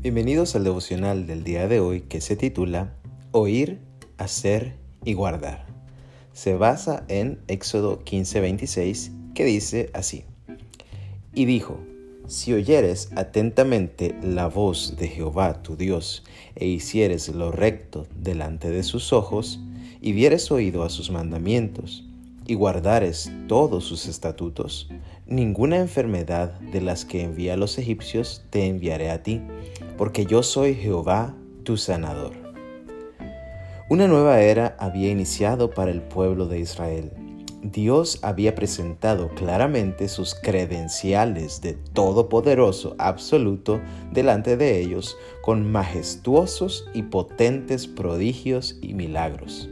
Bienvenidos al devocional del día de hoy que se titula Oír, hacer y guardar. Se basa en Éxodo 15:26 que dice así. Y dijo, si oyeres atentamente la voz de Jehová tu Dios e hicieres lo recto delante de sus ojos, y vieres oído a sus mandamientos, y guardares todos sus estatutos, ninguna enfermedad de las que envía a los egipcios te enviaré a ti, porque yo soy Jehová tu sanador. Una nueva era había iniciado para el pueblo de Israel. Dios había presentado claramente sus credenciales de todopoderoso absoluto delante de ellos con majestuosos y potentes prodigios y milagros.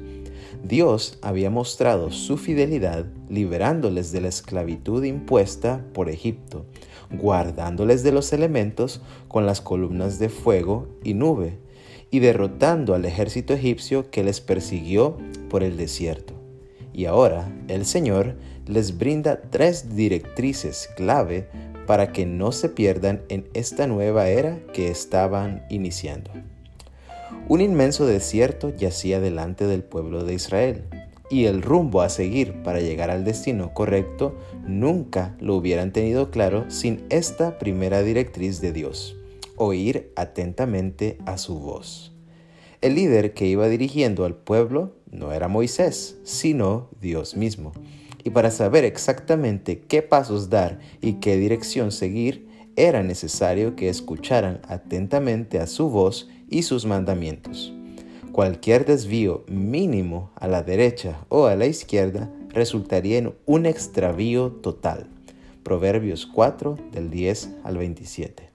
Dios había mostrado su fidelidad liberándoles de la esclavitud impuesta por Egipto, guardándoles de los elementos con las columnas de fuego y nube, y derrotando al ejército egipcio que les persiguió por el desierto. Y ahora el Señor les brinda tres directrices clave para que no se pierdan en esta nueva era que estaban iniciando. Un inmenso desierto yacía delante del pueblo de Israel, y el rumbo a seguir para llegar al destino correcto nunca lo hubieran tenido claro sin esta primera directriz de Dios, oír atentamente a su voz. El líder que iba dirigiendo al pueblo no era Moisés, sino Dios mismo. Y para saber exactamente qué pasos dar y qué dirección seguir, era necesario que escucharan atentamente a su voz y sus mandamientos. Cualquier desvío mínimo a la derecha o a la izquierda resultaría en un extravío total. Proverbios 4 del 10 al 27.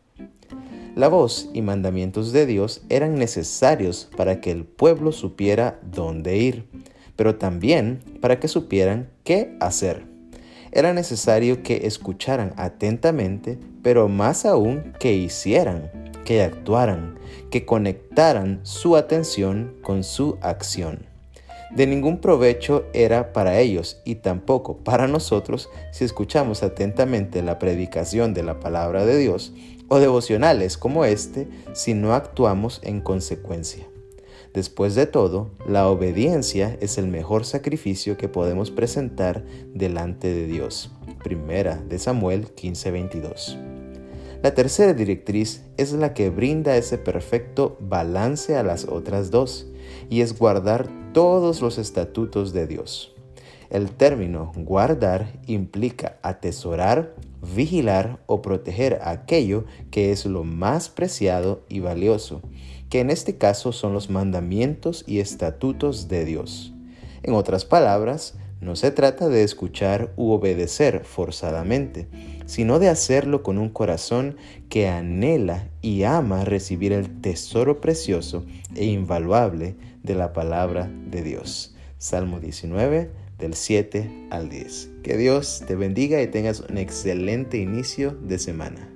La voz y mandamientos de Dios eran necesarios para que el pueblo supiera dónde ir, pero también para que supieran qué hacer. Era necesario que escucharan atentamente, pero más aún que hicieran que actuaran, que conectaran su atención con su acción. De ningún provecho era para ellos y tampoco para nosotros si escuchamos atentamente la predicación de la palabra de Dios o devocionales como este si no actuamos en consecuencia. Después de todo, la obediencia es el mejor sacrificio que podemos presentar delante de Dios. Primera de Samuel 15:22. La tercera directriz es la que brinda ese perfecto balance a las otras dos, y es guardar todos los estatutos de Dios. El término guardar implica atesorar, vigilar o proteger aquello que es lo más preciado y valioso, que en este caso son los mandamientos y estatutos de Dios. En otras palabras, no se trata de escuchar u obedecer forzadamente, sino de hacerlo con un corazón que anhela y ama recibir el tesoro precioso e invaluable de la palabra de Dios. Salmo 19, del 7 al 10. Que Dios te bendiga y tengas un excelente inicio de semana.